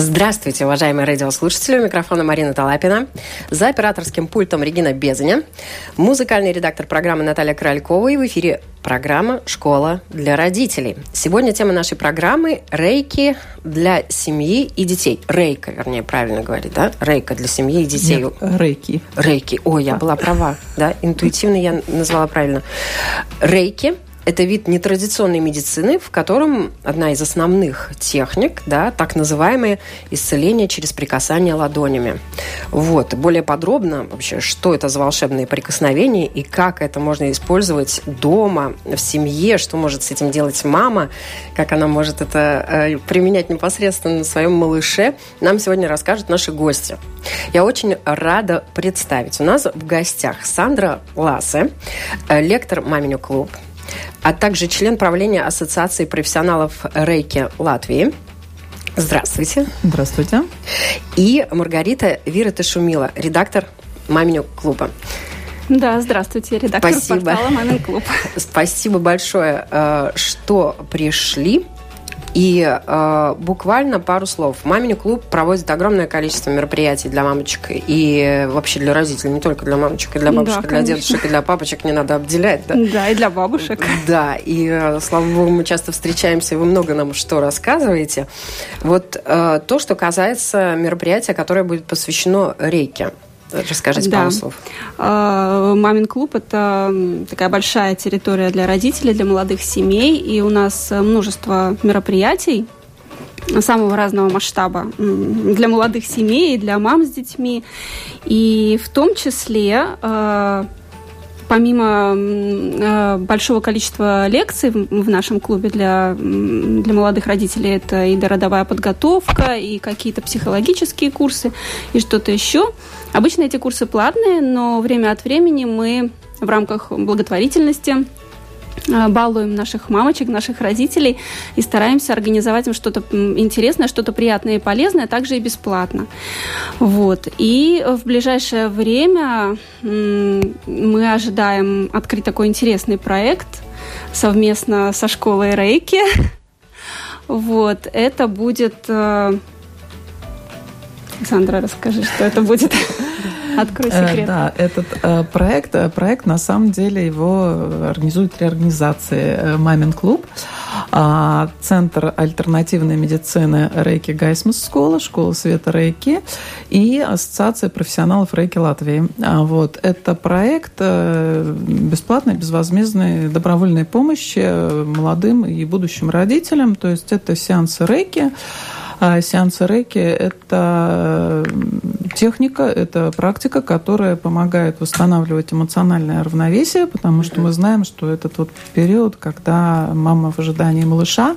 Здравствуйте, уважаемые радиослушатели. У микрофона Марина Талапина. За операторским пультом Регина Безаня. Музыкальный редактор программы Наталья Кралькова. И в эфире программа «Школа для родителей». Сегодня тема нашей программы – рейки для семьи и детей. Рейка, вернее, правильно говорить, да? Рейка для семьи и детей. Нет, рейки. Рейки. Ой, я была права, да? Интуитивно я назвала правильно. Рейки – это вид нетрадиционной медицины, в котором одна из основных техник, да, так называемое исцеление через прикасание ладонями. Вот. Более подробно вообще, что это за волшебные прикосновения и как это можно использовать дома, в семье, что может с этим делать мама, как она может это э, применять непосредственно на своем малыше, нам сегодня расскажут наши гости. Я очень рада представить. У нас в гостях Сандра Лассе, э, лектор «Маминю клуб», а также член правления Ассоциации профессионалов Рейки Латвии. Здравствуйте. Здравствуйте. И Маргарита Вира Ташумила, редактор «Маминю клуба». Да, здравствуйте, редактор Спасибо. портала «Мамин клуб». Спасибо большое, э, что пришли. И э, буквально пару слов. Мамин клуб проводит огромное количество мероприятий для мамочек и вообще для родителей, не только для мамочек, и для бабушек, да, и для дедушек, и для папочек не надо обделять. Да, да и для бабушек. Да, и э, слава богу, мы часто встречаемся, и вы много нам что рассказываете. Вот э, то, что касается мероприятия, которое будет посвящено рейке. Расскажите да. пару слов. А, Мамин клуб – это такая большая территория для родителей, для молодых семей, и у нас множество мероприятий, самого разного масштаба для молодых семей, для мам с детьми. И в том числе а, помимо э, большого количества лекций в нашем клубе для, для молодых родителей, это и дородовая подготовка, и какие-то психологические курсы, и что-то еще. Обычно эти курсы платные, но время от времени мы в рамках благотворительности балуем наших мамочек, наших родителей и стараемся организовать им что-то интересное, что-то приятное и полезное, также и бесплатно. Вот. И в ближайшее время мы ожидаем открыть такой интересный проект совместно со школой Рейки. Вот. Это будет... Э, Александра, расскажи, что это будет. Открой э, секрет. Да, этот э, проект, э, проект на самом деле его организует три организации. Мамин клуб, а, Центр альтернативной медицины Рейки Гайсмус Школа, Школа Света Рейки и Ассоциация профессионалов Рейки Латвии. А, вот. Это проект бесплатной, безвозмездной добровольной помощи молодым и будущим родителям. То есть это сеансы Рейки, а сеансы рейки – это техника, это практика, которая помогает восстанавливать эмоциональное равновесие, потому что мы знаем, что этот вот период, когда мама в ожидании малыша,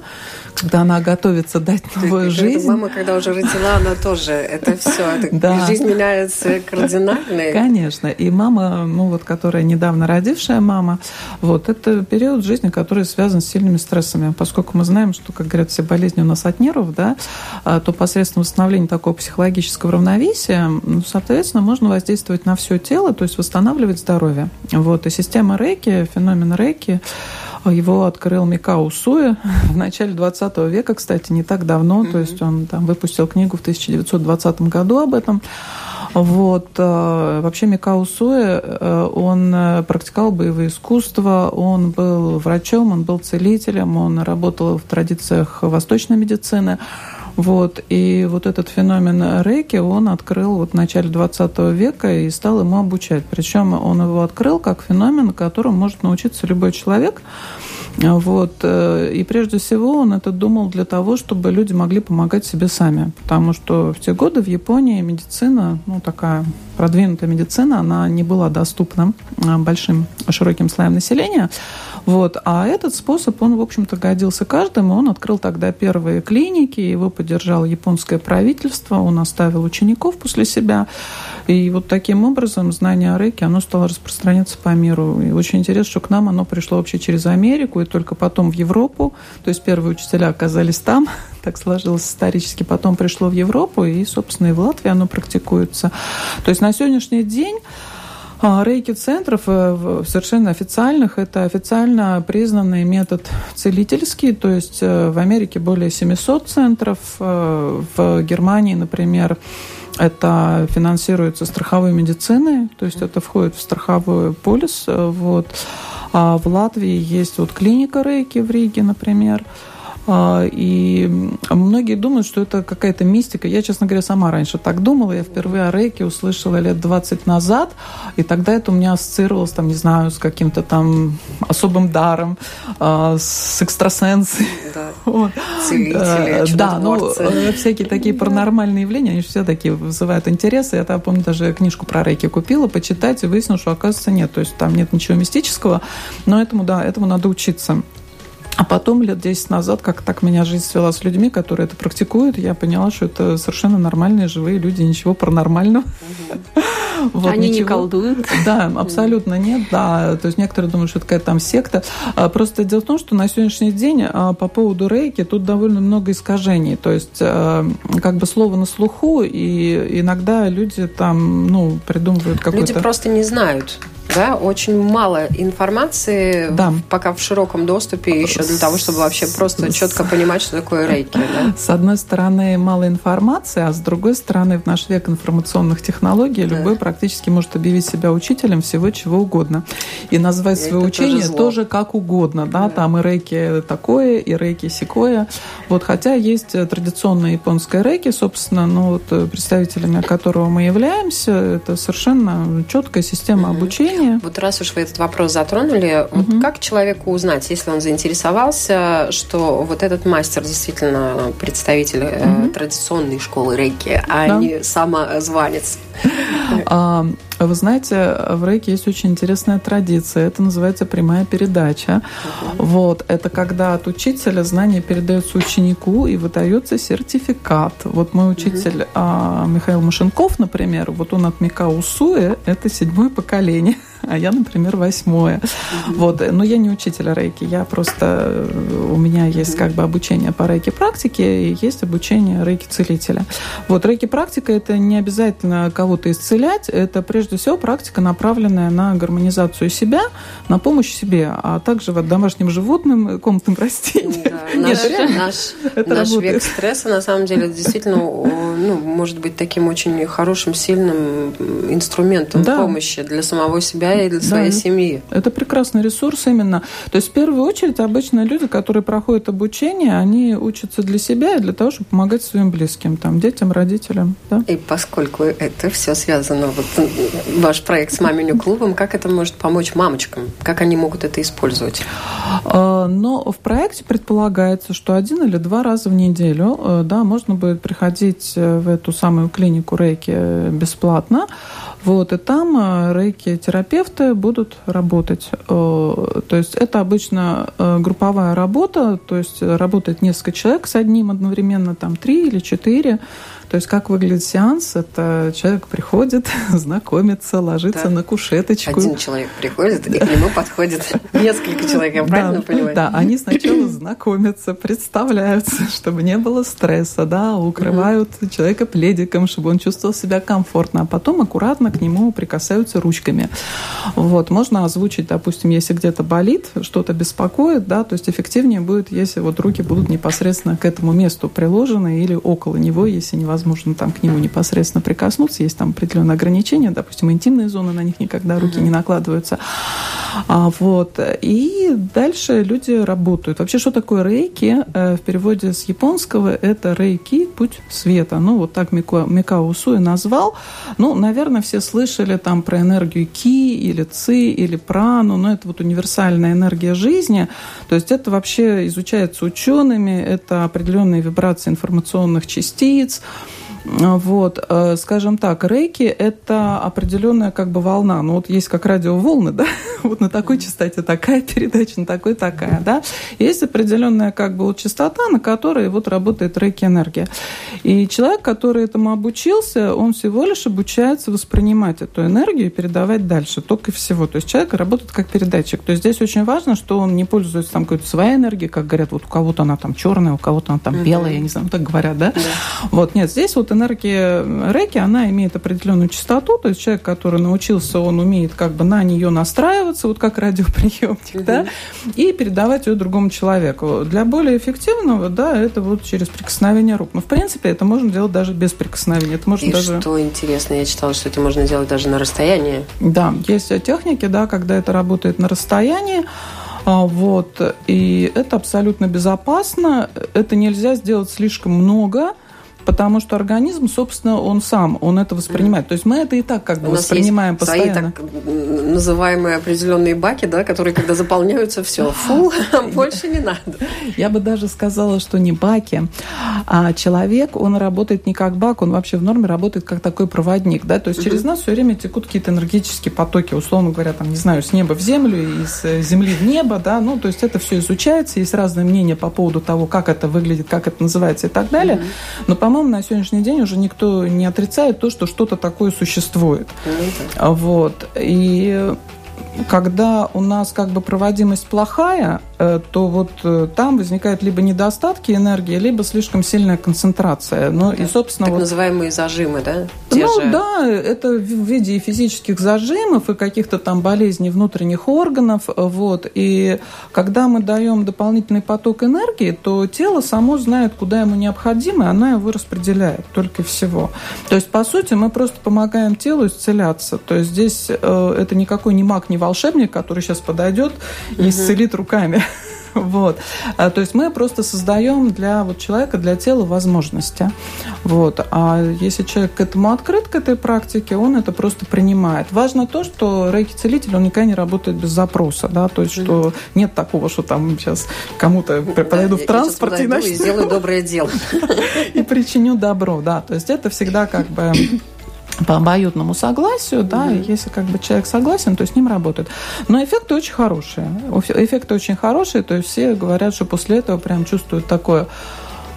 когда она готовится дать новую Ты, жизнь. Мама, когда уже родила, она тоже, это все, да. жизнь меняется кардинально. Конечно, и мама, ну вот, которая недавно родившая мама, вот, это период жизни, который связан с сильными стрессами, поскольку мы знаем, что, как говорят, все болезни у нас от нервов, да, а, то посредством восстановления такого психологического равновесия, ну, соответственно, можно воздействовать на все тело, то есть восстанавливать здоровье. Вот. И система рейки, феномен рейки, его открыл Микао Суэ в начале 20 века, кстати, не так давно. Mm-hmm. То есть он там выпустил книгу в 1920 году об этом. Вот. Э, вообще Микао Суэ, э, он э, практиковал боевые искусства, он был врачом, он был целителем, он работал в традициях восточной медицины. Вот. И вот этот феномен рейки он открыл вот в начале 20 века и стал ему обучать. Причем он его открыл как феномен, которому может научиться любой человек. Вот. Э, и прежде всего он это думал для того, чтобы люди могли помогать себе сами. Потому что в те годы в Японии медицина, ну такая продвинутая медицина, она не была доступна э, большим широким слоям населения. Вот. А этот способ, он, в общем-то, годился каждому. Он открыл тогда первые клиники, его поддержало японское правительство, он оставил учеников после себя. И вот таким образом знание о рейке, оно стало распространяться по миру. И очень интересно, что к нам оно пришло вообще через Америку и только потом в Европу. То есть первые учителя оказались там, так сложилось исторически, потом пришло в Европу, и, собственно, и в Латвии оно практикуется. То есть на сегодняшний день А, рейки-центров э, совершенно официальных – это официально признанный метод целительский, то есть э, в Америке более 700 центров, э, в Германии, например, это финансируется страховой медициной, то есть это входит в страховой полис. Вот. А в Латвии есть вот клиника Рейки в Риге, например. А, и многие думают, что это какая-то мистика. Я, честно говоря, сама раньше так думала. Я впервые о рейке услышала лет 20 назад, и тогда это у меня ассоциировалось, там, не знаю, с каким-то там особым даром, а, с экстрасенсом. Да, вот. Целители, Да, ну, э, всякие такие паранормальные явления, они все такие вызывают интерес. Я, помню, даже книжку про рейки купила, почитать, и выяснила, что, оказывается, нет. То есть там нет ничего мистического, но этому, да, этому надо учиться. А потом, лет 10 назад, как так меня жизнь свела с людьми, которые это практикуют, я поняла, что это совершенно нормальные, живые люди, ничего паранормального. Вот, Они ничего. не колдуют? Да, абсолютно нет, да. То есть некоторые думают, что это какая-то там секта. А, просто дело в том, что на сегодняшний день а, по поводу рейки тут довольно много искажений. То есть а, как бы слово на слуху, и иногда люди там, ну, придумывают какой-то... Люди просто не знают да, очень мало информации да. пока в широком доступе еще для того, чтобы вообще просто четко понимать, что такое рейки. Да? С одной стороны, мало информации, а с другой стороны, в наш век информационных технологий да. любой практически может объявить себя учителем всего чего угодно. И назвать свое учение тоже, тоже как угодно. Да? Да. Там и рейки такое, и рейки секое. Вот, хотя есть традиционная японская рейки, собственно, ну, вот, представителями которого мы являемся, это совершенно четкая система угу. обучения обучения. Вот раз уж вы этот вопрос затронули, угу. вот как человеку узнать, если он заинтересовался, что вот этот мастер действительно представитель угу. традиционной школы рейки, а да. не самозванец? А, вы знаете, в рейке есть очень интересная традиция. Это называется прямая передача. Uh-huh. Вот. Это когда от учителя знания передаются ученику и выдается сертификат. Вот мой учитель uh-huh. Михаил Машенков, например, вот он от Мика Усуэ, это седьмое поколение а я, например, восьмое. Mm-hmm. Вот. Но я не учитель рейки, я просто... У меня есть как бы обучение по рейки практике и есть обучение рейки целителя. Вот рейки практика это не обязательно кого-то исцелять, это прежде всего практика, направленная на гармонизацию себя, на помощь себе, а также вот домашним животным, комнатным растениям. Да, наш, наш, наш век стресса, на самом деле, действительно, ну, может быть таким очень хорошим, сильным инструментом да. помощи для самого себя и для своей да, семьи. Это прекрасный ресурс именно. То есть в первую очередь обычно люди, которые проходят обучение, они учатся для себя и для того, чтобы помогать своим близким, там, детям, родителям. Да? И поскольку это все связано, вот ваш проект с маминю клубом, как это может помочь мамочкам? Как они могут это использовать? А, но в проекте предполагается, что один или два раза в неделю э, да, можно будет приходить э, в эту самую клинику Рейки э, бесплатно. Вот, и там э, рейки-терапевты будут работать. Э, то есть это обычно э, групповая работа, то есть работает несколько человек с одним одновременно, там три или четыре. То есть как выглядит сеанс? Это человек приходит, знакомится, ложится да. на кушеточку. Один человек приходит, и к нему подходит несколько человек, я правильно понимаю? Да, они сначала знакомятся, представляются, чтобы не было стресса, да, укрывают человека пледиком, чтобы он чувствовал себя комфортно, а потом аккуратно к нему прикасаются ручками. Вот, можно озвучить, допустим, если где-то болит, что-то беспокоит, да, то есть эффективнее будет, если вот руки будут непосредственно к этому месту приложены или около него, если невозможно невозможно там к нему непосредственно прикоснуться, есть там определенные ограничения, допустим, интимные зоны, на них никогда руки не накладываются. А, вот. И дальше люди работают. Вообще, что такое рейки? Э, в переводе с японского это рейки, путь света. Ну, вот так Микао Усуи назвал. Ну, наверное, все слышали там про энергию ки или ци или прану, но это вот универсальная энергия жизни. То есть это вообще изучается учеными, это определенные вибрации информационных частиц, вот, э, скажем так, рейки – это определенная как бы волна. Ну вот есть как радиоволны, да, вот на такой частоте такая передача, на такой такая, да. Есть определенная как бы вот частота, на которой вот работает рейки-энергия. И человек, который этому обучился, он всего лишь обучается воспринимать эту энергию и передавать дальше, только и всего. То есть человек работает как передатчик. То есть здесь очень важно, что он не пользуется там какой-то своей энергией, как говорят, вот у кого-то она там черная, у кого-то она там белая, я не знаю, так говорят, да? да. Вот, нет, здесь вот энергия рейки, она имеет определенную частоту, то есть человек, который научился, он умеет как бы на нее настраиваться, вот как радиоприемник, угу. да, и передавать ее другому человеку. Для более эффективного, да, это вот через прикосновение рук. Но, в принципе, это можно делать даже без прикосновения. Это можно и даже... что интересно, я читала, что это можно делать даже на расстоянии. Да, есть техники, да, когда это работает на расстоянии. А, вот. И это абсолютно безопасно. Это нельзя сделать слишком много, потому что организм, собственно, он сам, он это воспринимает. То есть мы это и так как бы У воспринимаем нас есть постоянно. Свои так называемые определенные баки, да, которые, когда заполняются, все, фу, больше не надо. Я бы даже сказала, что не баки, а человек, он работает не как бак, он вообще в норме работает как такой проводник, да, то есть через нас все время текут какие-то энергетические потоки, условно говоря, там, не знаю, с неба в землю, из земли в небо, да, ну, то есть это все изучается, есть разные мнения по поводу того, как это выглядит, как это называется и так далее, но, по по-моему, на сегодняшний день уже никто не отрицает то, что что-то такое существует. Mm-hmm. Вот. И когда у нас как бы проводимость плохая, Э, то вот э, там возникают либо недостатки энергии, либо слишком сильная концентрация. Ну, да. и, собственно, так вот... называемые зажимы, да? Те ну же... да, это в виде физических зажимов и каких-то там болезней внутренних органов. Вот. И когда мы даем дополнительный поток энергии, то тело само знает, куда ему необходимо, и она его распределяет только всего. То есть, по сути, мы просто помогаем телу исцеляться. То есть здесь э, это никакой не маг, не волшебник, который сейчас подойдет и исцелит руками. Вот. А, то есть мы просто создаем для вот человека, для тела возможности. Вот. А если человек к этому открыт, к этой практике, он это просто принимает. Важно то, что рейки-целитель, он никогда не работает без запроса. Да? То есть, что нет такого, что там сейчас кому-то подойду в транспорте и сделаю доброе дело. И причиню добро, да. То есть это всегда как бы по обоюдному согласию, да, mm-hmm. если как бы человек согласен, то с ним работают. Но эффекты очень хорошие. Эффекты очень хорошие, то есть все говорят, что после этого прям чувствуют такое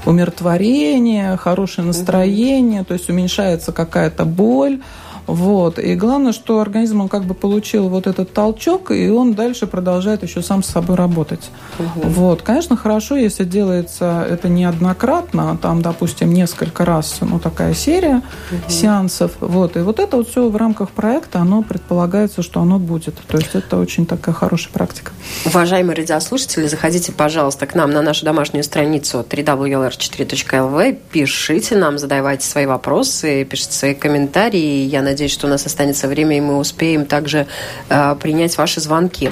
умиротворение, хорошее настроение, mm-hmm. то есть уменьшается какая-то боль. Вот. И главное, что организм он как бы получил вот этот толчок, и он дальше продолжает еще сам с собой работать. Угу. Вот. Конечно, хорошо, если делается это неоднократно, а там, допустим, несколько раз, ну, такая серия угу. сеансов. Вот. И вот это вот все в рамках проекта, оно предполагается, что оно будет. То есть это очень такая хорошая практика. Уважаемые радиослушатели, заходите, пожалуйста, к нам на нашу домашнюю страницу www.4.lv, пишите нам, задавайте свои вопросы, пишите свои комментарии. Я надеюсь, надеюсь, что у нас останется время, и мы успеем также э, принять ваши звонки.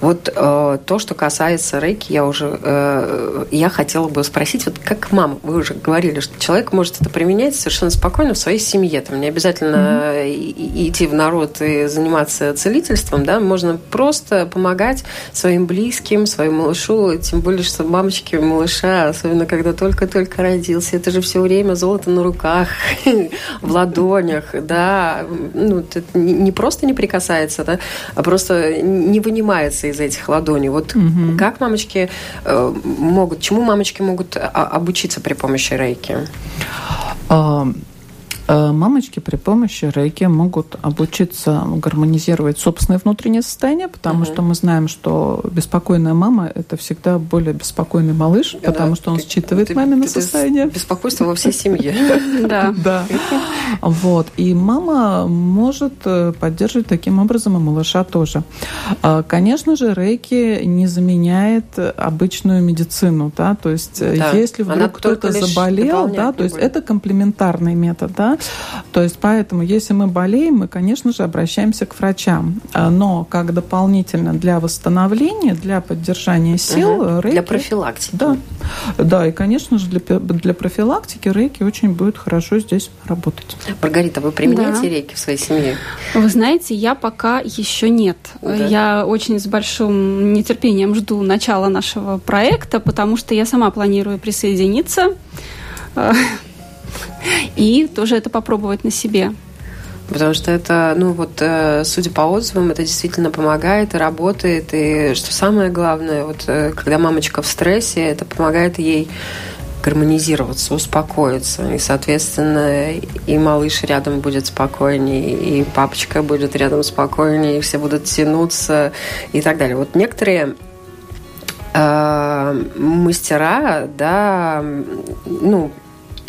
Вот э, то, что касается рейки, я уже э, я хотела бы спросить, вот как мама, вы уже говорили, что человек может это применять совершенно спокойно в своей семье, там не обязательно mm-hmm. идти в народ и заниматься целительством, да, можно просто помогать своим близким, своему малышу, тем более, что мамочки малыша, особенно когда только-только родился, это же все время золото на руках, в ладонях, да, ну, не просто не прикасается, да, а просто не вынимается из этих ладоней. Вот угу. как мамочки э, могут, чему мамочки могут а, обучиться при помощи рейки? Э, мамочки при помощи рейки могут обучиться гармонизировать собственное внутреннее состояние, потому угу. что мы знаем, что беспокойная мама – это всегда более беспокойный малыш, да, потому что он считывает ты, мамино состояние. Беспокойство во всей семье. Да. Да. Вот. И мама может э, поддерживать таким образом и малыша тоже. А, конечно же, рейки не заменяет обычную медицину, да, то есть э, если вдруг кто-то заболел, да, то есть это комплементарный метод, да, то есть поэтому, если мы болеем, мы, конечно же, обращаемся к врачам. А, но как дополнительно для восстановления, для поддержания сил угу. рейки... Для профилактики. Да. Да, и, конечно же, для, для профилактики рейки очень будет хорошо здесь работать. Маргарита, вы применяете да. рейки в своей семье? Вы знаете, я пока еще нет. Да. Я очень с большим нетерпением жду начала нашего проекта, потому что я сама планирую присоединиться и тоже это попробовать на себе. Потому что это, ну вот, э, судя по отзывам, это действительно помогает и работает. И что самое главное, вот э, когда мамочка в стрессе, это помогает ей гармонизироваться, успокоиться. И, соответственно, и малыш рядом будет спокойнее, и папочка будет рядом спокойнее, и все будут тянуться и так далее. Вот некоторые э, мастера, да, ну,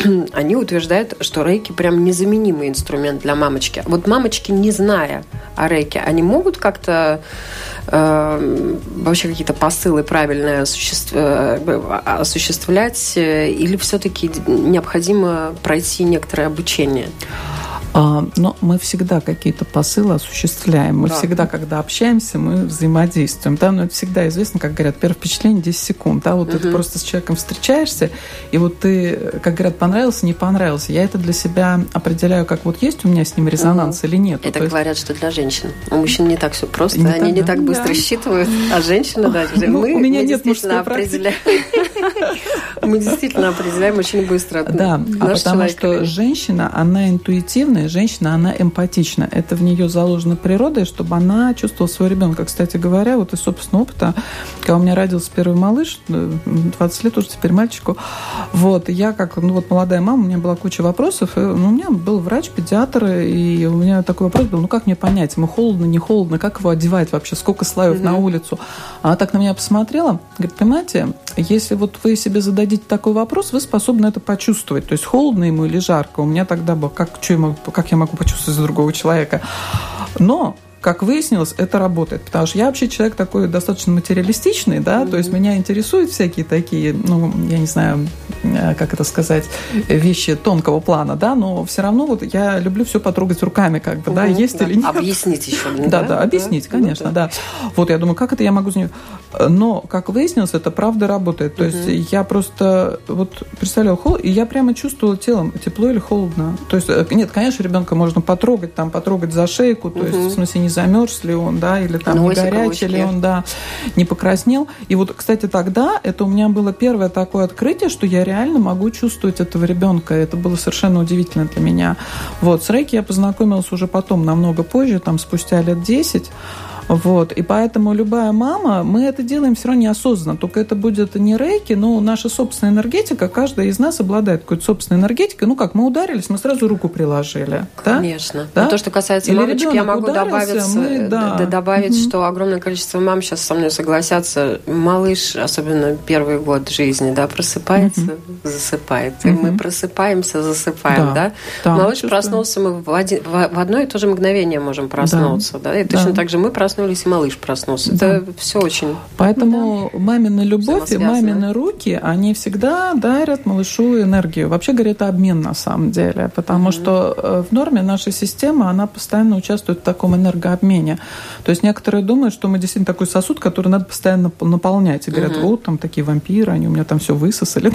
они утверждают, что рейки прям незаменимый инструмент для мамочки. Вот мамочки, не зная о рейке, они могут как-то э, вообще какие-то посылы правильно осуществ... Э, осуществлять, э, или все-таки необходимо пройти некоторое обучение? А, но мы всегда какие-то посылы осуществляем. Мы да. всегда, когда общаемся, мы взаимодействуем. Да? Но это всегда известно, как говорят, первое впечатление 10 секунд. Да? Вот угу. ты просто с человеком встречаешься, и вот ты, как говорят, понравился, не понравился. Я это для себя определяю, как вот есть у меня с ним резонанс угу. или нет. Это То говорят, есть... что для женщин. У мужчин не так все просто, не они так, не так быстро да. считывают, а женщины, да, ну, мы, у меня мы нет действительно определяем. Мы действительно определяем очень быстро. Да, а потому что женщина, она интуитивная, женщина, она эмпатична. Это в нее заложено природой, чтобы она чувствовала своего ребенка. Кстати говоря, вот из собственного опыта, когда у меня родился первый малыш, 20 э, лет уже теперь мальчику, вот, я как, ну вот молодая мама, у меня была куча вопросов, и, ну, у меня был врач, педиатр, и у меня такой вопрос был, ну как мне понять, ему холодно, не холодно, как его одевать вообще, сколько слоев mm-hmm. на улицу? Она так на меня посмотрела, говорит, понимаете, если вот вы себе зададите такой вопрос, вы способны это почувствовать, то есть холодно ему или жарко. У меня тогда было, как, что ему, как я могу почувствовать другого человека. Но как выяснилось, это работает. Потому что я вообще человек такой достаточно материалистичный, да, mm-hmm. то есть меня интересуют всякие такие, ну, я не знаю, э, как это сказать, вещи тонкого плана, да, но все равно вот я люблю все потрогать руками, как бы, mm-hmm. да, есть да. или нет. Объяснить еще. Да, да, объяснить, ну конечно, да. Вот я думаю, как это я могу за нее... Но, как выяснилось, это правда работает. То есть я просто вот представляла холод, и я прямо чувствовала телом, тепло или холодно. То есть, э, нет, конечно, ребенка можно потрогать, там, потрогать за шейку, то есть, в смысле, не замерз ли он, да, или там Носик, не горячий ли он, да, не покраснел. И вот, кстати, тогда это у меня было первое такое открытие, что я реально могу чувствовать этого ребенка. Это было совершенно удивительно для меня. Вот, с Рейки я познакомилась уже потом, намного позже, там, спустя лет 10. Вот. И поэтому любая мама, мы это делаем все равно неосознанно. Только это будет не рейки, но наша собственная энергетика, каждая из нас обладает какой-то собственной энергетикой. Ну как, мы ударились, мы сразу руку приложили. Конечно. Да? Но то, что касается Или мамочек, я могу добавить, мы, да. добавить угу. что огромное количество мам сейчас со мной согласятся. Малыш, особенно первый год жизни, да, просыпается, угу. засыпает. Угу. И мы просыпаемся, засыпаем, да. да? да Малыш проснулся, мы в, один, в одно и то же мгновение можем проснуться. Да. Да? И точно да. так же мы проснулись проснулись, и малыш проснулся. Да. Это все очень... Поэтому да. мамина любовь и мамины руки, они всегда дарят малышу энергию. Вообще говоря, это обмен на самом деле, потому mm-hmm. что э, в норме наша система, она постоянно участвует в таком энергообмене. То есть некоторые думают, что мы действительно такой сосуд, который надо постоянно наполнять. И говорят, mm-hmm. вот там такие вампиры, они у меня там все высосали.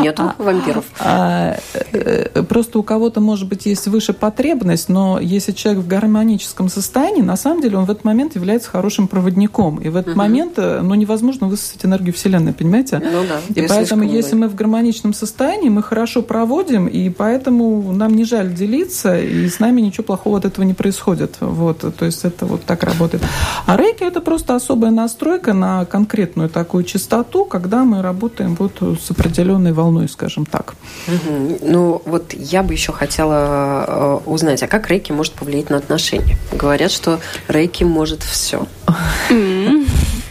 Нет а, вампиров. А, э, просто у кого-то, может быть, есть выше потребность, но если человек в гармоническом состоянии, на самом деле деле он в этот момент является хорошим проводником. И в этот угу. момент э, ну, невозможно высосать энергию Вселенной, понимаете? Ну да. И поэтому, если мы в гармоничном состоянии, мы хорошо проводим, и поэтому нам не жаль делиться, и с нами ничего плохого от этого не происходит. Вот, то есть это вот так работает. А рейки это просто особая настройка на конкретную такую частоту, когда мы работаем вот с определенной волной, скажем так. Угу. Ну вот я бы еще хотела э, узнать, а как рейки может повлиять на отношения? Говорят, что рейки может все.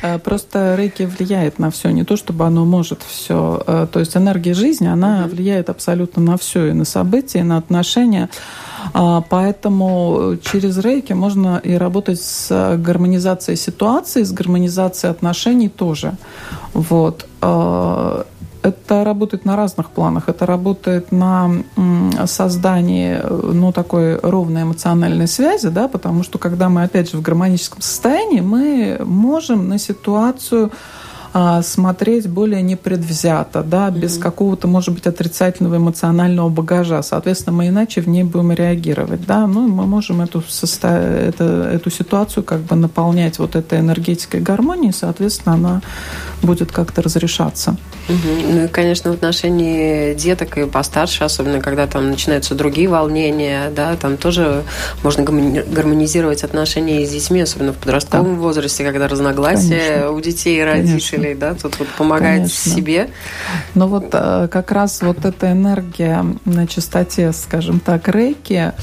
Э, просто рейки влияет на все, не то чтобы оно может все. Э, то есть энергия жизни, она влияет абсолютно на все, и на события, и на отношения. А, поэтому через рейки можно и работать с гармонизацией ситуации, с гармонизацией отношений тоже. Вот. Э, это работает на разных планах. Это работает на создании ну, такой ровной эмоциональной связи, да, потому что когда мы, опять же, в гармоническом состоянии, мы можем на ситуацию а, смотреть более непредвзято, да, без mm-hmm. какого-то, может быть, отрицательного эмоционального багажа. Соответственно, мы иначе в ней будем реагировать, да. Ну, мы можем эту, состо... это, эту ситуацию как бы наполнять вот этой энергетикой гармонии, соответственно, она будет как-то разрешаться. Угу. Ну и, конечно, в отношении деток и постарше, особенно когда там начинаются другие волнения, да, там тоже можно гармонизировать отношения с детьми, особенно в подростковом да. возрасте, когда разногласия конечно. у детей и родителей целей, да, тут вот помогает Конечно. себе. Но вот э, как раз вот эта энергия на частоте, скажем так, рейки,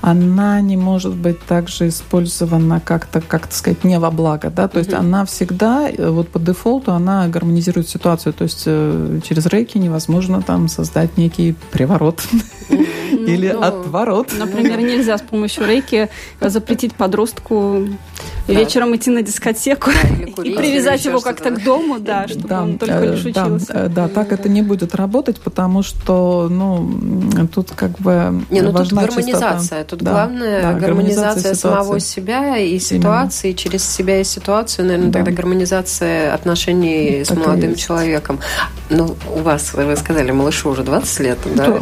она не может быть также использована как-то, как сказать, не во благо, да, то есть mm-hmm. она всегда, э, вот по дефолту, она гармонизирует ситуацию, то есть э, через рейки невозможно там создать некий приворот или ну, отворот. Например, нельзя с помощью рейки запретить подростку вечером идти на дискотеку и привязать его как-то к дому, да, чтобы он только лишь э, учился. Да, так это не будет работать, потому что, ну, тут как бы не, ну тут гармонизация, тут главное гармонизация самого себя и ситуации, через себя и ситуацию, наверное, тогда гармонизация отношений с молодым человеком. Ну, у вас, вы сказали, малышу уже 20 лет, да?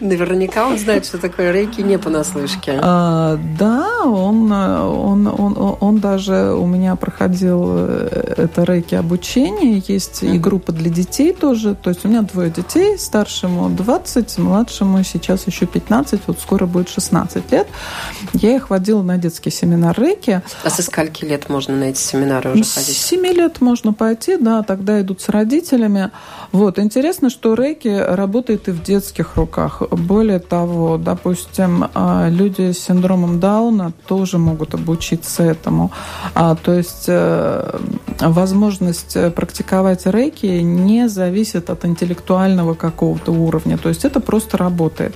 Наверняка он знает, что такое рейки не понаслышке. А, да, он, он, он, он даже у меня проходил э, это рейки обучение. Есть mm-hmm. и группа для детей тоже. То есть у меня двое детей, старшему 20, младшему сейчас еще 15, вот скоро будет 16 лет. Я их водила на детский семинар рейки. А со скольки лет можно на эти семинары уже ходить? С 7 лет можно пойти, да, тогда идут с родителями. Вот, интересно, что рейки работает и в детских руках. Более того, допустим, а, люди с синдромом Дауна тоже могут обучиться этому. А, то есть э, возможность практиковать рейки не зависит от интеллектуального какого-то уровня. То есть это просто работает.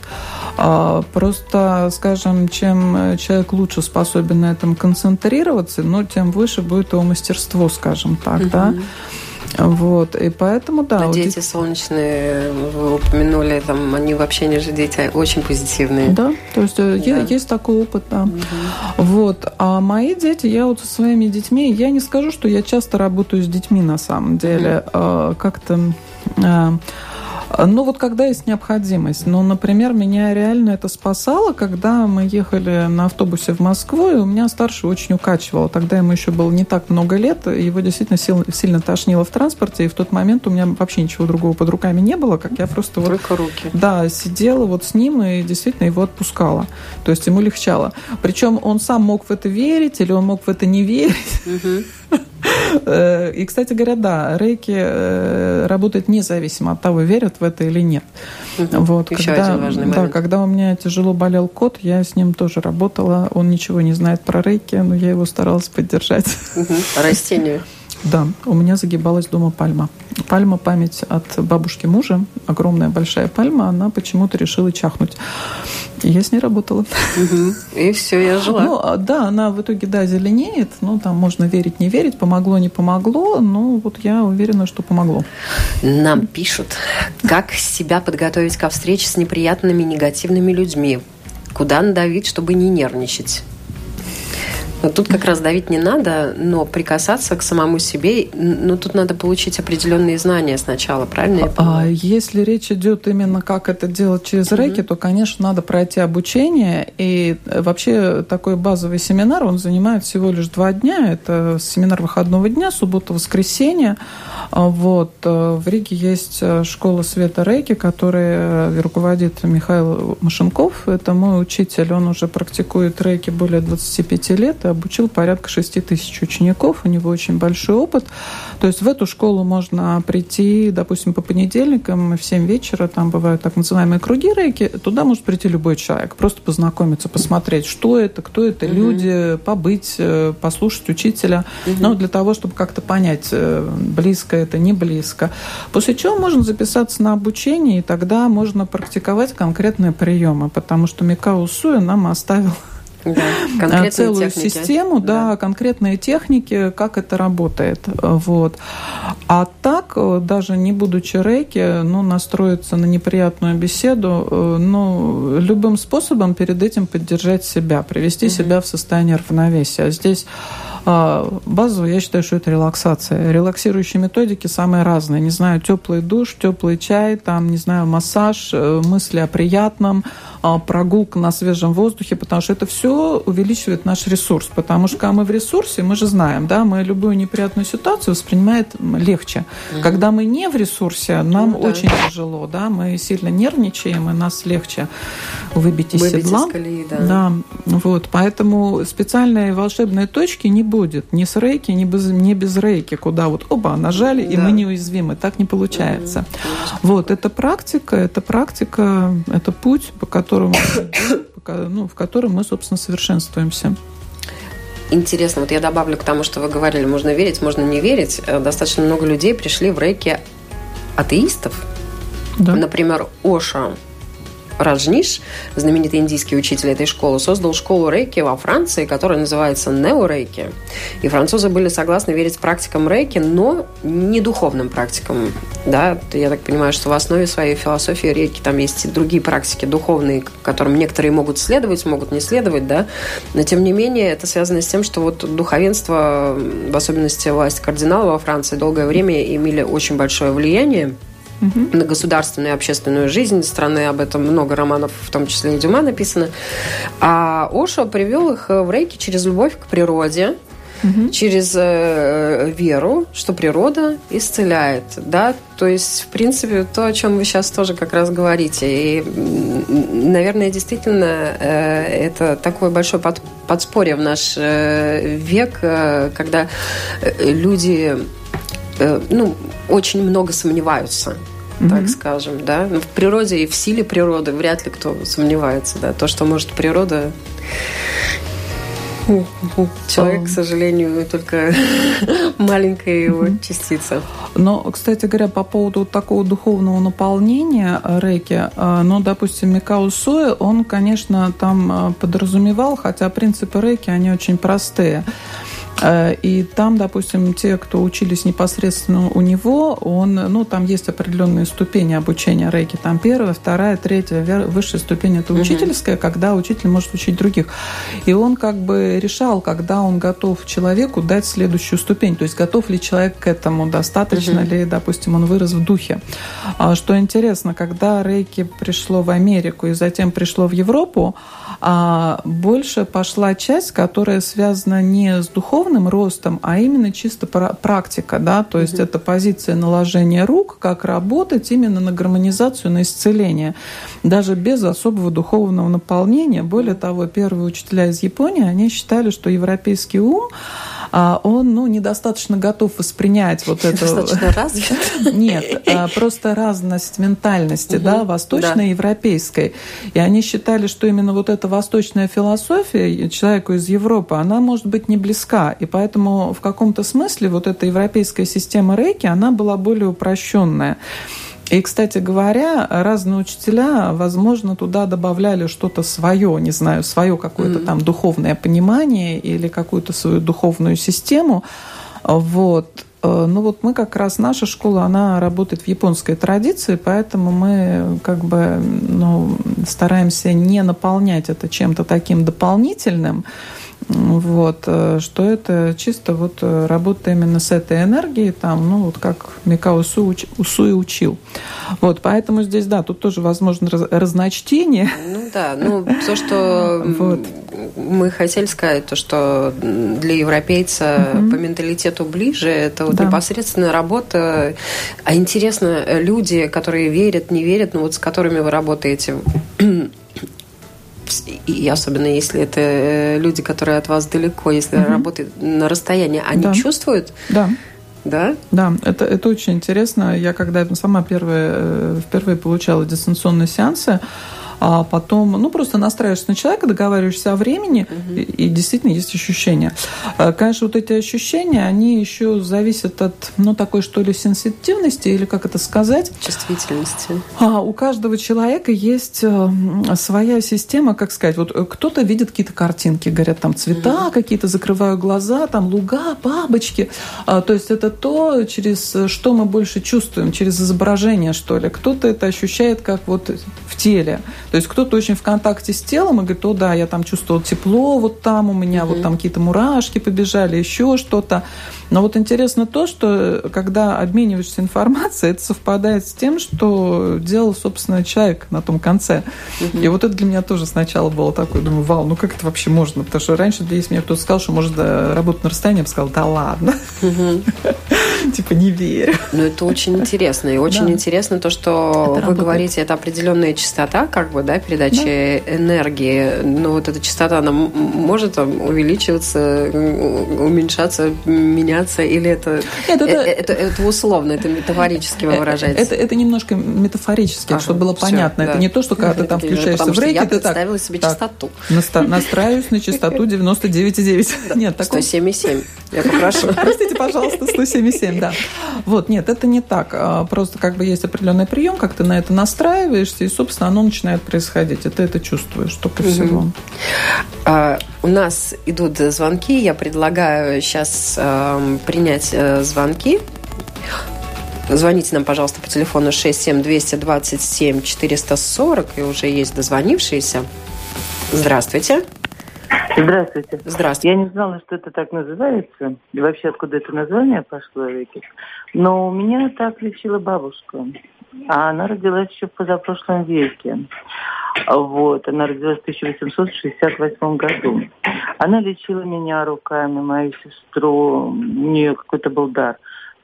А, просто, скажем, чем человек лучше способен на этом концентрироваться, ну, тем выше будет его мастерство, скажем так, mm-hmm. да. Вот, и поэтому, да. А дети солнечные, вы упомянули, там, они вообще не же дети, очень позитивные. Да, то есть э, да. есть такой опыт, да. Угу. Вот, а мои дети, я вот со своими детьми, я не скажу, что я часто работаю с детьми на самом деле, угу. как-то а, ну вот когда есть необходимость. Ну, например, меня реально это спасало, когда мы ехали на автобусе в Москву, и у меня старший очень укачивал. Тогда ему еще было не так много лет, его действительно сильно, сильно тошнило в транспорте, и в тот момент у меня вообще ничего другого под руками не было, как я просто Только вот... руки. Да, сидела вот с ним и действительно его отпускала. То есть ему легчало. Причем он сам мог в это верить, или он мог в это не верить. Э, и, кстати говоря, да, рейки э, работает независимо от того, верят в это или нет. Вот, Еще когда, один важный момент. Да, когда у меня тяжело болел кот, я с ним тоже работала. Он ничего не знает про рейки, но я его старалась поддержать. Растению. Да, у меня загибалась дома пальма. Пальма память от бабушки мужа, огромная большая пальма, она почему-то решила чахнуть. И я с ней работала. И все, я жила. Ну, а, да, она в итоге, да, зеленеет. Ну, там можно верить, не верить, помогло, не помогло. Но вот я уверена, что помогло. Нам пишут, как себя подготовить ко встрече с неприятными, негативными людьми. Куда надавить, чтобы не нервничать? Тут как раз давить не надо, но прикасаться к самому себе, ну тут надо получить определенные знания сначала, правильно? А если речь идет именно как это делать через рейки, mm-hmm. то, конечно, надо пройти обучение. И вообще такой базовый семинар, он занимает всего лишь два дня. Это семинар выходного дня, суббота-воскресенье. А вот. Э, в Риге есть э, школа света рейки, которой э, руководит Михаил Машенков. Это мой учитель, он уже практикует рейки более 25 лет обучил порядка 6 тысяч учеников, у него очень большой опыт. То есть в эту школу можно прийти, допустим, по понедельникам в 7 вечера, там бывают так называемые круги рейки, туда может прийти любой человек, просто познакомиться, посмотреть, что это, кто это, угу. люди, побыть, э, послушать учителя, угу. ну, для того, чтобы как-то понять, э, близко это, не близко. После чего можно записаться на обучение, и тогда можно практиковать конкретные приемы, потому что Микао Суя нам оставил да, целую техники. систему, да. да, конкретные техники, как это работает. Вот. А так, даже не будучи рейки, ну, настроиться на неприятную беседу, ну, любым способом перед этим поддержать себя, привести угу. себя в состояние равновесия. Здесь а, базово я считаю, что это релаксация. Релаксирующие методики самые разные. Не знаю, теплый душ, теплый чай, там, не знаю, массаж, э, мысли о приятном, а, прогулка на свежем воздухе, потому что это все увеличивает наш ресурс. Потому что когда мы в ресурсе, мы же знаем, да, мы любую неприятную ситуацию воспринимаем легче. Угу. Когда мы не в ресурсе, нам ну, да. очень тяжело, да, мы сильно нервничаем, и нас легче выбить из Выбить седла. из колеи, да. Да, вот, поэтому специальной волшебной точки не будет ни с рейки, ни без, ни без рейки, куда вот, оба, нажали, и Да. мы неуязвимы. Так не получается. Конечно. Вот, это практика, это практика, это путь, по которому, ну, в котором мы, собственно, совершенствуемся. Интересно, вот я добавлю к тому, что вы говорили, можно верить, можно не верить. Э, Достаточно много людей пришли в рейки атеистов. Да. Например, Оша Раджниш, знаменитый индийский учитель этой школы, создал школу рейки во Франции, которая называется нео-рейки. И французы были согласны верить практикам рейки, но не духовным практикам. Да? Я так понимаю, что в основе своей философии рейки там есть и другие практики духовные, которым некоторые могут следовать, могут не следовать, да? но тем не менее это связано с тем, что вот духовенство, в особенности власть кардинала во Франции, долгое время имели очень большое влияние Мгм. на государственную и общественную жизнь страны. Об этом много романов, в том числе и Дюма, написано. А Ошо привел их в рейки через любовь к природе, Мгм. через э, веру, что природа исцеляет, да, то есть, в принципе, то, о чем вы сейчас тоже как раз говорите, и, наверное, действительно, э, это такое большое под- подспорье в наш э, век, э, когда э, люди, э, ну, очень много сомневаются, так Мгм. скажем, да, Ну, в природе и в силе природы вряд ли кто сомневается, да, то, что может природа Человек, О. к сожалению, только маленькая его частица. Но, кстати говоря, по поводу такого духовного наполнения э, рейки, э, ну, допустим, Микао Суэ, он, конечно, там э, подразумевал, хотя принципы рейки, они очень простые. Э, И там, допустим, те, кто учились непосредственно у него, он, ну, там есть определенные ступени обучения рейки. Там первая, вторая, третья, высшая ступень это учительская, когда учитель может учить других. И он как бы решал, когда он готов человеку дать следующую ступень. То есть готов ли человек к этому, достаточно Мгм. ли, допустим, он вырос в духе. А Что интересно, когда рейки пришло в Америку и затем пришло в Европу, а, больше пошла часть, которая связана не с духовным ростом, а именно чисто пра- практика, да, то есть Мгм. это позиция наложения рук, как работать именно на гармонизацию, на исцеление, даже без особого духовного наполнения. Более того, первые учителя из Японии, они считали, что европейский ум, он, ну, недостаточно готов воспринять вот это. Достаточно развит. Нет, а, просто разность ментальности, да, восточной и европейской. И они считали, что именно вот эта восточная философия человеку из Европы, она может быть не близка. И поэтому в каком-то смысле вот эта европейская система рейки, она была более упрощенная. И, кстати говоря, разные учителя, возможно, туда добавляли что-то свое, не знаю, свое какое-то Мгм. там духовное понимание или какую-то свою духовную систему. Вот. Э, Ну вот мы как раз, наша школа, она работает в японской традиции, поэтому мы как бы ну, стараемся не наполнять это чем-то таким дополнительным, М, вот, э, что это чисто вот э, работа именно с этой энергией, там, ну вот как Микао Усу, уч- Усуи учил. Вот, поэтому здесь, да, тут тоже возможно раз- разночтение. Ну да, ну то, что Вот. мы хотели сказать, то, что для европейца Мгм. по менталитету ближе, это вот Да. непосредственная работа. А интересно, люди, которые верят, не верят, ну вот с которыми вы работаете, и особенно если это э, люди, которые от вас далеко, если Мгм. работают на расстоянии, они Да. чувствуют, Да. да? Да, это, это очень интересно. Я когда сама первая, э, впервые получала дистанционные сеансы, а потом, ну, просто настраиваешься на человека, договариваешься о времени, и, и действительно есть ощущения. А, Конечно, вот эти ощущения, они еще зависят от, ну, такой, что ли, сенситивности, или как это сказать, Чувствительности. а, у каждого человека есть э, своя система, как сказать, вот э, кто-то видит какие-то картинки, говорят, там цвета какие-то, закрываю глаза, там луга, бабочки. А, то есть это то, через э, что мы больше чувствуем, через изображение, что ли. Кто-то это ощущает как вот в теле. То есть кто-то очень в контакте с телом и говорит, о да, я там чувствовал тепло, вот там у меня, вот там какие-то мурашки побежали, еще что-то. Но вот интересно то, что когда обмениваешься информацией, это совпадает с тем, что делал, собственно, человек на том конце. И вот это для меня тоже сначала было такое, думаю, вау, ну как это вообще можно? Потому что раньше, если мне кто-то сказал, что может э, работать на расстоянии, я бы сказала, да ладно. Типа не верю. Ну, это очень интересно. И очень интересно то, что вы говорите, это определенная частота, как бы, да, передачи да. энергии. Но вот эта частота, она может увеличиваться, уменьшаться, меняться, или это, Нет, это, это, это, это условно, это метафорически вы выражаете? Это, это немножко метафорически, ага, чтобы было все, понятно. Да. Это не то, что когда ты там включаешься в рейки, я ты так... себе так, частоту. Настраиваюсь на частоту 99,9. Нет, 107,7. Я попрошу. Простите, пожалуйста, 177, да. Вот, нет, это не так. А, просто как бы есть определенный прием, как ты на это настраиваешься, и, собственно, оно начинает происходить. И ты это чувствуешь, только всего. А, у нас идут звонки. Я предлагаю сейчас э, принять э, звонки. Звоните нам, пожалуйста, по телефону 67227 440, и уже есть дозвонившиеся. Здравствуйте. Здравствуйте. Здравствуйте. Я не знала, что это так называется, и вообще откуда это название пошло, Вики. Но у меня так лечила бабушка. А она родилась еще в позапрошлом веке. Вот, она родилась в 1868 году. Она лечила меня руками, мою сестру, у нее какой-то был дар.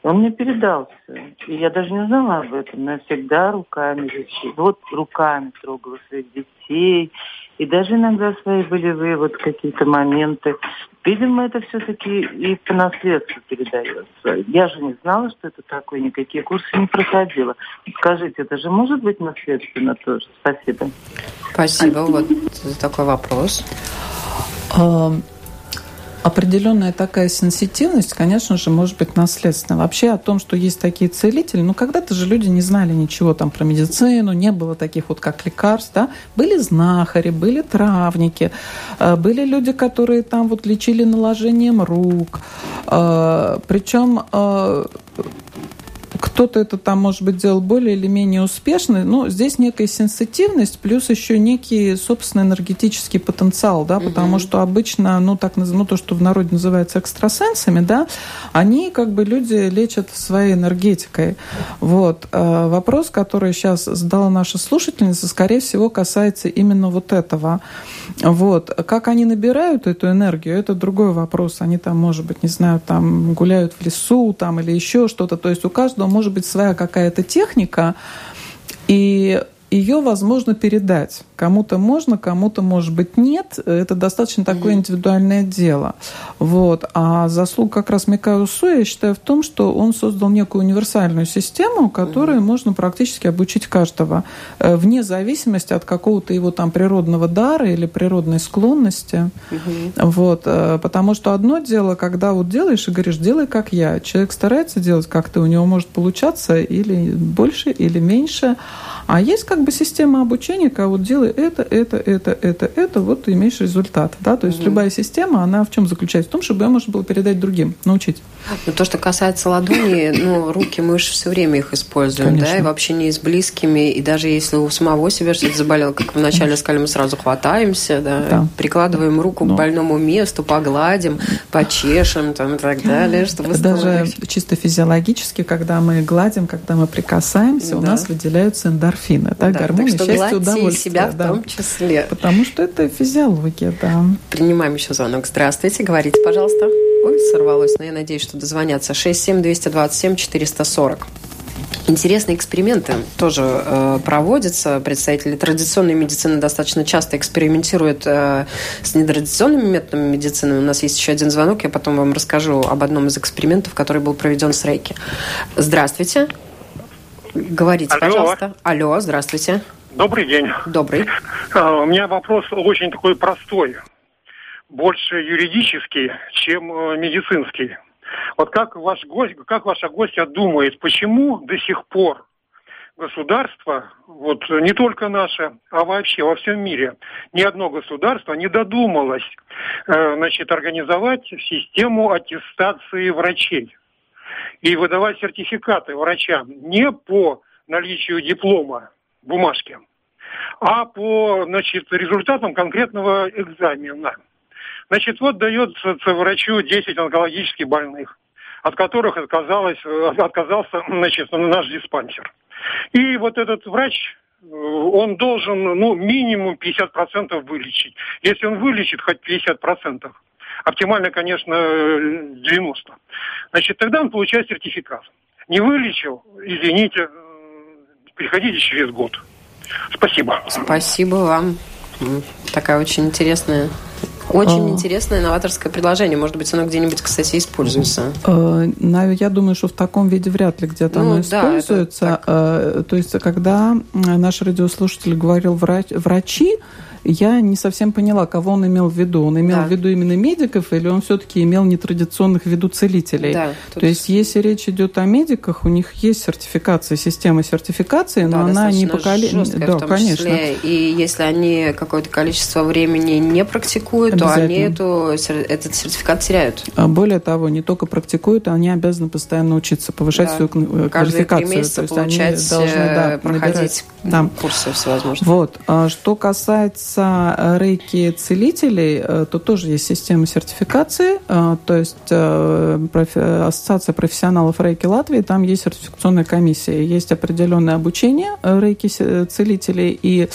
Он мне передался. И я даже не знала об этом, но я всегда руками лечила. Вот руками трогала своих детей, и даже иногда свои болевые вот какие-то моменты. Видимо, это все-таки и по наследству передается. Я же не знала, что это такое, никакие курсы не проходила. Скажите, это же может быть наследственно тоже? Спасибо. Спасибо. Вот за такой вопрос определенная такая сенситивность, конечно же, может быть наследственная. Вообще о том, что есть такие целители, ну, когда-то же люди не знали ничего там про медицину, не было таких вот как лекарств, да, были знахари, были травники, э, были люди, которые там вот лечили наложением рук, э, причем э, кто-то это там, может быть, делал более или менее успешно, но здесь некая сенситивность, плюс еще некий, собственно, энергетический потенциал, да, потому что обычно, ну, так, ну, то, что в народе называется экстрасенсами, да, они, как бы, люди лечат своей энергетикой. Вот. А вопрос, который сейчас задала наша слушательница, скорее всего, касается именно вот этого. Вот. Как они набирают эту энергию, это другой вопрос. Они там, может быть, не знаю, там гуляют в лесу там или еще что-то. То есть у каждого может быть своя какая-то техника. И ее возможно передать. Кому-то можно, кому-то, может быть, нет. Это достаточно такое индивидуальное дело. Вот. А заслуга как раз Микао Су, я считаю, в том, что он создал некую универсальную систему, которой можно практически обучить каждого, э, вне зависимости от какого-то его там природного дара или природной склонности. Вот. Э, потому что одно дело, когда вот делаешь и говоришь, делай как я. Человек старается делать как-то, у него может получаться или больше, или меньше. А есть как бы система обучения, когда вот делай это, это, это, это, это, вот ты имеешь результат. Да? То есть угу. любая система, она в чем заключается? В том, чтобы ее можно было передать другим, научить. Ну, то, что касается ладони, ну, руки, мы же все время их используем, Конечно. да, и вообще не с близкими, и даже если у самого себя что-то заболело, как вначале сказали, мы сразу хватаемся, да, да. прикладываем руку Но. к больному месту, погладим, почешем там, и так далее, чтобы Даже чисто физиологически, когда мы гладим, когда мы прикасаемся, да. у нас выделяются эндорфины, да, да гормоны так что счастья, удовольствия. себя в том числе. Потому что это физиология, да. Принимаем еще звонок. Здравствуйте, говорите, пожалуйста. Ой, сорвалось, но я надеюсь, что дозвонятся. 67-227-440. Интересные эксперименты тоже э, проводятся. Представители традиционной медицины достаточно часто экспериментируют э, с нетрадиционными методами медицины. У нас есть еще один звонок, я потом вам расскажу об одном из экспериментов, который был проведен с Рейки. Здравствуйте. Говорите, Алло. пожалуйста. Алло, здравствуйте. Добрый день. Добрый. А, у меня вопрос очень такой простой больше юридический, чем э, медицинский. Вот как, ваш гость, как ваша гостья думает, почему до сих пор государство, вот не только наше, а вообще во всем мире, ни одно государство не додумалось э, значит, организовать систему аттестации врачей и выдавать сертификаты врачам не по наличию диплома, бумажки, а по значит, результатам конкретного экзамена. Значит, вот дается врачу 10 онкологически больных, от которых отказалась, э, отказался значит, наш диспансер. И вот этот врач, он должен ну, минимум 50% вылечить. Если он вылечит хоть 50%, Оптимально, конечно, 90. Значит, тогда он получает сертификат. Не вылечил, извините, приходите через год. Спасибо. Спасибо вам. Такая очень интересная очень а... интересное новаторское предложение. Может быть, оно где-нибудь, кстати, используется. Э, я думаю, что в таком виде вряд ли где-то ну, оно да, используется. Э, то есть, когда наш радиослушатель говорил врач, врачи, я не совсем поняла, кого он имел в виду. Он имел да. в виду именно медиков или он все-таки имел нетрадиционных в виду целителей? Да, тут... То есть, если речь идет о медиках, у них есть сертификация, система сертификации, да, но она не по количеству. Да, конечно. Числе. И если они какое-то количество времени не практикуют, то они эту, этот сертификат теряют. А более того, не только практикуют, они обязаны постоянно учиться, повышать да. свою квалификацию. Каждые месяца то есть они должны да, э, проходить набирать. курсы всевозможные. Вот. А что касается касается э, рейки целителей, э, то тоже есть система сертификации, э, то есть Ассоциация профессионалов рейки Латвии, там есть сертификационная комиссия, есть определенное обучение рейки целителей и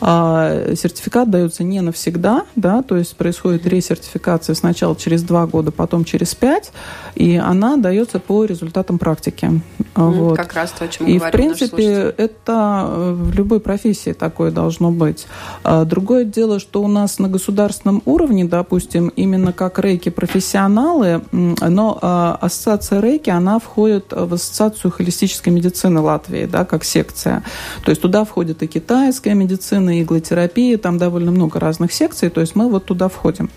а, сертификат дается не навсегда, да, то есть происходит ресертификация сначала через два года, потом через пять, и она дается по результатам практики. Mm, вот. Как раз то, о чем И, в принципе, это э, в любой профессии такое должно быть. А, другое дело, что у нас на государственном уровне, допустим, именно как рейки профессионалы, но а, ассоциация рейки, она входит в ассоциацию холистической медицины Латвии, да, как секция. То есть туда входит и китайская медицина, медицина, иглотерапия, там довольно много разных секций, то есть мы вот туда входим.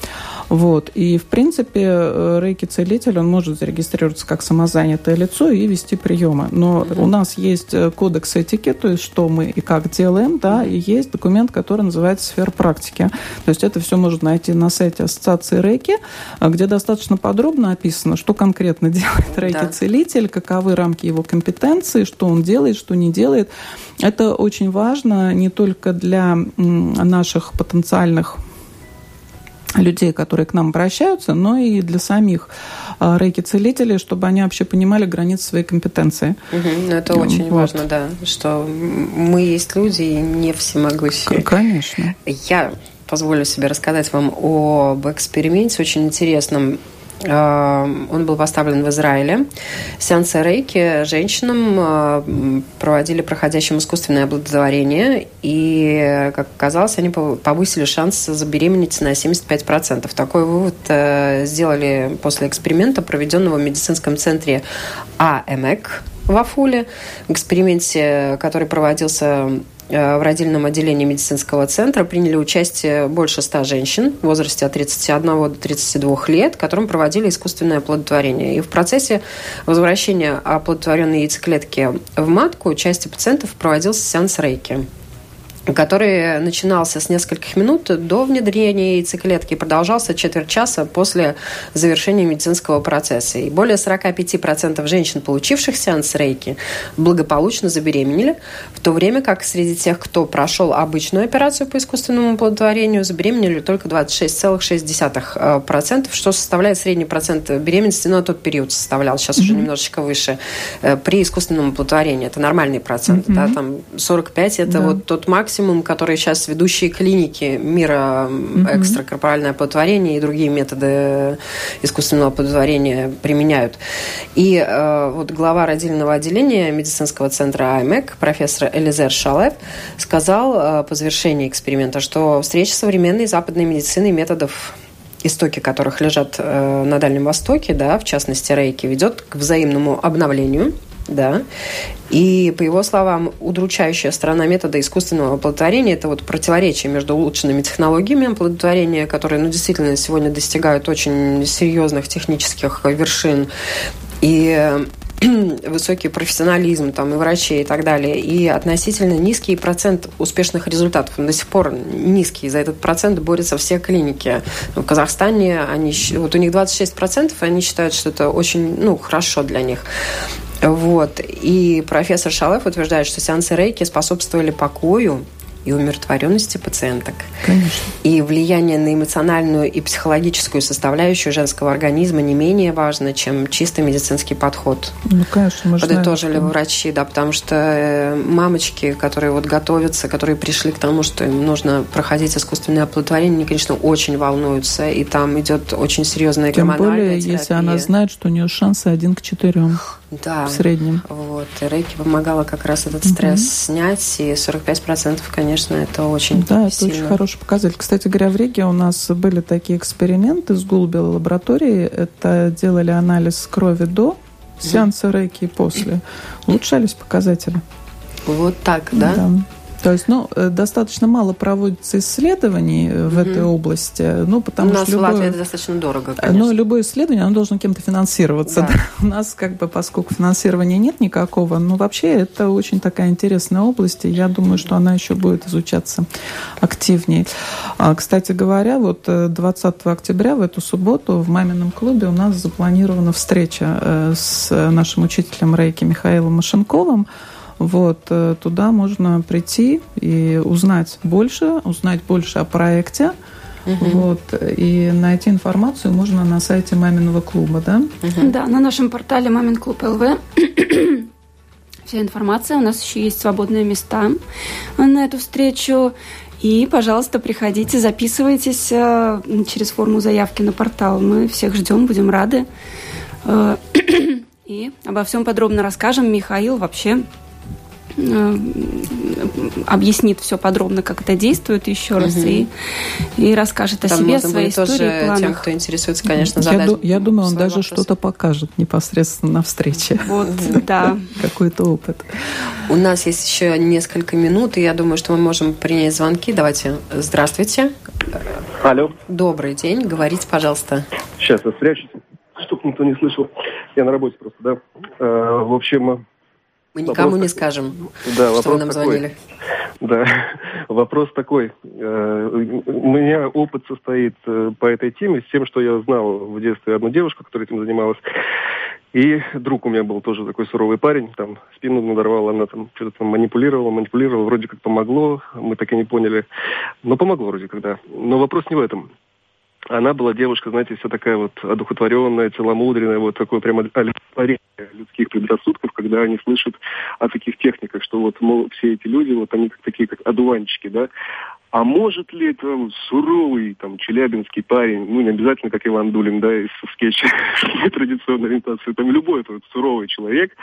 Вот. И, в принципе, э, рейки-целитель, он может зарегистрироваться как самозанятое лицо и вести приемы. Но у нас есть э, кодекс этики, то есть что мы и как делаем, да, и есть документ, который называется сфера практики. То есть это все можно найти на сайте Ассоциации рейки, э, где достаточно подробно описано, что конкретно делает рейки-целитель, каковы рамки его компетенции, что он делает, что не делает. Это очень важно не только для наших потенциальных людей, которые к нам обращаются, но и для самих а, рейки-целителей, чтобы они вообще понимали границы своей компетенции. Угу, это очень вот. важно, да, что мы есть люди и не всемогущие. Конечно. Я позволю себе рассказать вам об эксперименте очень интересном. Эм, он был поставлен в Израиле. Сеансы рейки женщинам э, проводили проходящим искусственное оплодотворение, и, как оказалось, они повысили шанс забеременеть на 75%. Такой вывод э, сделали после эксперимента, проведенного в медицинском центре АМЭК в Афуле. В эксперименте, который проводился в родильном отделении медицинского центра приняли участие больше ста женщин в возрасте от 31 до 32 лет, которым проводили искусственное оплодотворение. И в процессе возвращения оплодотворенной яйцеклетки в матку у части пациентов проводился сеанс рейки который начинался с нескольких минут до внедрения яйцеклетки и продолжался четверть часа после завершения медицинского процесса. И более 45% женщин, получивших сеанс рейки, благополучно забеременели, в то время как среди тех, кто прошел обычную операцию по искусственному оплодотворению, забеременели только 26,6%, что составляет средний процент беременности, но тот период составлял, сейчас mm-hmm. уже немножечко выше, э, при искусственном оплодотворении. Это нормальный процент, mm-hmm. да, там 45 это да. вот тот максимум, максимум, который сейчас ведущие клиники мира mm-hmm. экстракорпоральное оплодотворение и другие методы искусственного оплодотворения применяют. И э, вот глава родильного отделения медицинского центра АМЭК, профессор Элизер Шалев, сказал э, по завершении эксперимента, что встреча современной западной медицины методов истоки которых лежат э, на Дальнем Востоке, да, в частности рейки, ведет к взаимному обновлению да. И, по его словам, удручающая сторона метода искусственного оплодотворения – это вот противоречие между улучшенными технологиями оплодотворения, которые, ну, действительно сегодня достигают очень серьезных технических вершин, и высокий профессионализм там, и врачей и так далее, и относительно низкий процент успешных результатов. Он до сих пор низкий. За этот процент борются все клиники. В Казахстане они, вот у них 26%, они считают, что это очень ну, хорошо для них. Вот. И профессор Шалев утверждает, что сеансы рейки способствовали покою и умиротворенности пациенток. Конечно. И влияние на эмоциональную и психологическую составляющую женского организма не менее важно, чем чисто медицинский подход. Ну, конечно, мы Подытожили знаем, врачи, да, потому что э, мамочки, которые вот готовятся, которые пришли к тому, что им нужно проходить искусственное оплодотворение, они, конечно, очень волнуются, и там идет очень серьезная Тем более, терапия. если она знает, что у нее шансы один к четырем да, в среднем. Вот. И рейки помогала как раз этот стресс угу. снять, и 45% конечно, это очень Да, сильно. это очень хороший показатель. Кстати говоря, в Риге у нас были такие эксперименты с Гулбел лаборатории. Это делали анализ крови до сеанса рейки и после. Улучшались показатели. Вот так, да? Да. То есть, ну, э, достаточно мало проводится исследований mm-hmm. в этой области, ну, потому У нас что любое, в Латвии это достаточно дорого, конечно. Но любое исследование, оно должно кем-то финансироваться. Да. Да? У нас, как бы, поскольку финансирования нет никакого, ну, вообще, это очень такая интересная область, и я думаю, что она еще будет изучаться активнее. А, кстати говоря, вот 20 э, октября в эту субботу в мамином клубе у нас запланирована встреча с нашим учителем рейки Михаилом Машенковым, вот, э, туда можно прийти и узнать больше, узнать больше о проекте. Угу. Вот, и найти информацию можно на сайте Маминого клуба, да? Угу. Да, на нашем портале Мамин клуб ЛВ вся информация. У нас еще есть свободные места на эту встречу. И, пожалуйста, приходите, записывайтесь э, через форму заявки на портал. Мы всех ждем, будем рады. Э, и обо всем подробно расскажем. Михаил вообще объяснит все подробно, как это действует еще раз угу. и, и расскажет о Там себе, можно своей истории, тоже планах. тем, кто интересуется, конечно, задать. Я, я думаю, он даже что-то покажет непосредственно на встрече. Вот, да. Какой-то опыт. У нас есть еще несколько минут, и я думаю, что мы можем принять звонки. Давайте. Здравствуйте. Алло. Добрый день. Говорите, пожалуйста. Сейчас я спрячусь, чтобы никто не слышал. Я на работе просто, да. Э, в общем, мы никому вопрос не скажем, да, что вы нам такой. звонили. Да, вопрос такой. Э, у меня опыт состоит э, по этой теме с тем, что я знал в детстве одну девушку, которая этим занималась. И друг у меня был тоже такой суровый парень, там спину надорвала, она там что-то там манипулировала, манипулировала, вроде как помогло, мы так и не поняли. Но помогло вроде когда. Но вопрос не в этом она была девушка, знаете, вся такая вот одухотворенная, целомудренная, вот такое прямо олицетворение людских предрассудков, когда они слышат о таких техниках, что вот, мол, все эти люди, вот они как такие, как одуванчики, да, а может ли это суровый там челябинский парень, ну не обязательно как Иван Дулин, да, из скетча традиционной ориентации, там любой этот суровый человек,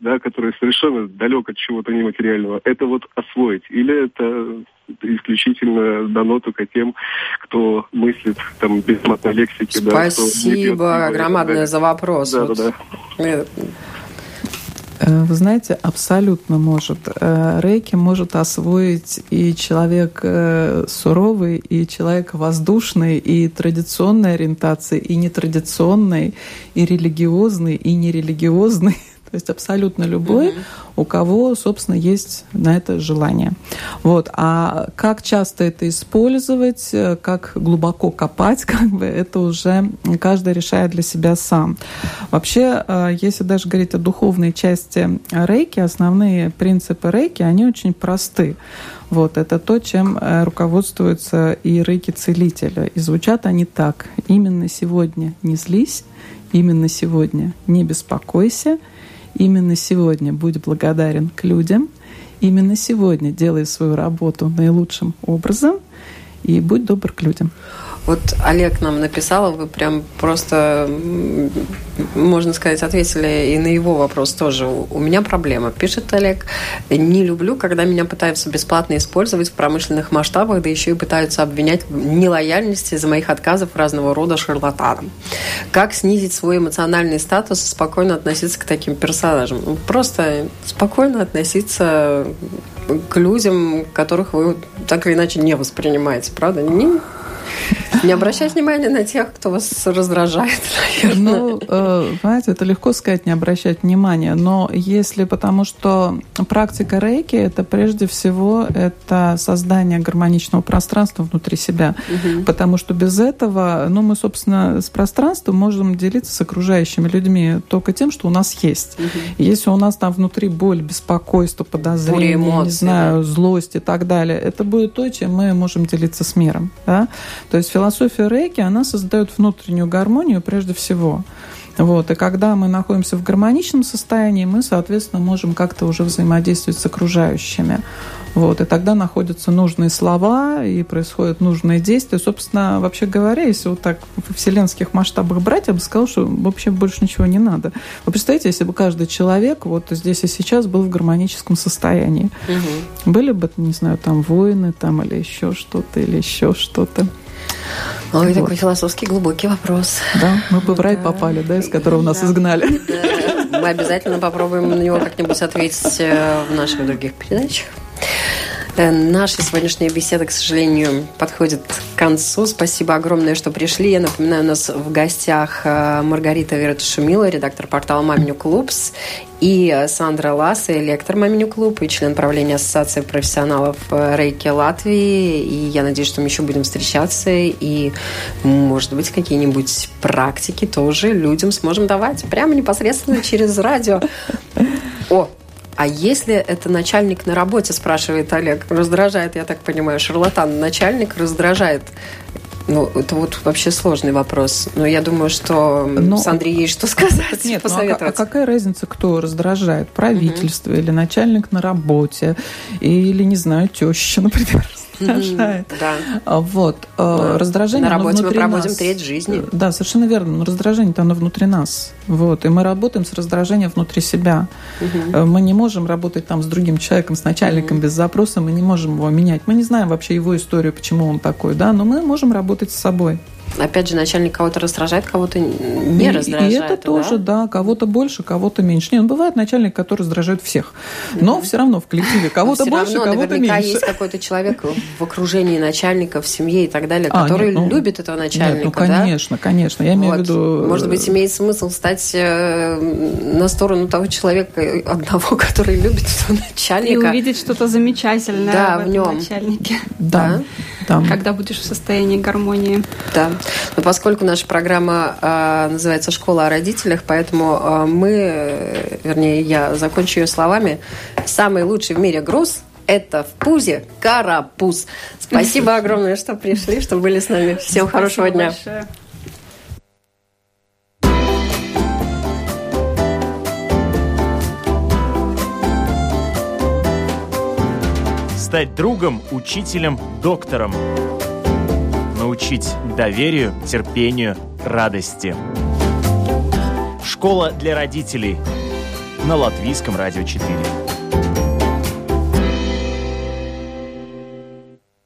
да, который совершенно далек от чего-то нематериального, это вот освоить? Или это исключительно дано только тем, кто мыслит там без матной лексики. Спасибо да, громадное за вопрос. Да, вот. да, да. Э, вы знаете, абсолютно может. Э, рейки может освоить и человек э, суровый, и человек воздушный, и традиционной ориентации, и нетрадиционной, и религиозный, и нерелигиозный. То есть абсолютно любой, mm-hmm. у кого, собственно, есть на это желание. Вот. А как часто это использовать, э, как глубоко копать, как бы это уже каждый решает для себя сам. Вообще, э, если даже говорить о духовной части рейки, основные принципы рейки, они очень просты. Вот, это то, чем э, руководствуются и рейки-целителя. И звучат они так. Именно сегодня не злись, именно сегодня не беспокойся – Именно сегодня будь благодарен к людям, именно сегодня делай свою работу наилучшим образом и будь добр к людям. Вот Олег нам написал, вы прям просто, можно сказать, ответили и на его вопрос тоже. У меня проблема, пишет Олег. Не люблю, когда меня пытаются бесплатно использовать в промышленных масштабах, да еще и пытаются обвинять в нелояльности из-за моих отказов разного рода шарлатанам. Как снизить свой эмоциональный статус и спокойно относиться к таким персонажам? Ну, просто спокойно относиться к людям, которых вы так или иначе не воспринимаете, правда? Не, Не обращать внимания на тех, кто вас раздражает, наверное. Ну, э, знаете, это легко сказать, не обращать внимания, но если, потому что практика рейки, это прежде всего это создание гармоничного пространства внутри себя, угу. потому что без этого, ну, мы, собственно, с пространством можем делиться с окружающими людьми только тем, что у нас есть. Угу. Если у нас там внутри боль, беспокойство, подозрение, эмоций, не знаю, да. злость и так далее, это будет то, чем мы можем делиться с миром. Да? То есть философия рейки, она создает внутреннюю гармонию прежде всего. Вот. И когда мы находимся в гармоничном состоянии, мы, соответственно, можем как-то уже взаимодействовать с окружающими. Вот, и тогда находятся нужные слова, и происходят нужные действия. Собственно, вообще говоря, если вот так в вселенских масштабах брать, я бы сказала, что вообще больше ничего не надо. Вы представляете, если бы каждый человек вот здесь и сейчас был в гармоническом состоянии, угу. были бы, не знаю, там войны там или еще что-то, или еще что-то. Ой, вот. такой философский глубокий вопрос. Да, мы бы в рай да. попали, да, из которого нас да. изгнали. Да. Мы обязательно попробуем на него как-нибудь ответить э, в наших других передачах. Э, наша сегодняшняя беседа, к сожалению, подходит к концу. Спасибо огромное, что пришли. Я напоминаю, у нас в гостях э, Маргарита Вератушумила, редактор портала «Маминю Клубс», и э, Сандра Ласса, лектор «Маминю Клуб» и член правления Ассоциации профессионалов Рейки Латвии. И я надеюсь, что мы еще будем встречаться и, может быть, какие-нибудь практики тоже людям сможем давать прямо непосредственно через радио. О, а если это начальник на работе, спрашивает Олег, раздражает, я так понимаю, шарлатан, начальник раздражает ну, это вот вообще сложный вопрос. Но я думаю, что Но... Сандре есть что сказать, Нет, посоветовать. Ну, а, а какая разница, кто раздражает? Правительство угу. или начальник на работе? Или, не знаю, теща, например, раздражает. Да. А, вот. А, раздражение, На работе мы проводим нас. треть жизни. Да, совершенно верно. Но раздражение-то оно внутри нас. Вот. И мы работаем с раздражением внутри себя. Угу. Мы не можем работать там с другим человеком, с начальником угу. без запроса, мы не можем его менять. Мы не знаем вообще его историю, почему он такой, да, но мы можем работать с собой. Опять же, начальник кого-то раздражает, кого-то не и, раздражает. И это да? тоже, да, кого-то больше, кого-то меньше. Не, ну, бывает начальник, который раздражает всех. Но mm-hmm. все равно в коллективе кого-то больше, равно, кого-то меньше. есть какой-то человек в окружении начальника, в семье и так далее, а, который нет, ну, любит этого начальника. Нет, ну, конечно, да? конечно. Я имею вот. в виду... Может быть, имеет смысл стать э, на сторону того человека одного, который любит этого начальника. И увидеть что-то замечательное да, в, в нем. начальнике. Да. да. Когда будешь в состоянии гармонии. Да. Но поскольку наша программа э, называется «Школа о родителях», поэтому э, мы, вернее, я закончу ее словами, «Самый лучший в мире груз это в пузе карапуз. Спасибо огромное, что пришли, что были с нами. Всем хорошего дня. Стать другом, учителем, доктором научить доверию, терпению, радости. Школа для родителей на Латвийском радио 4.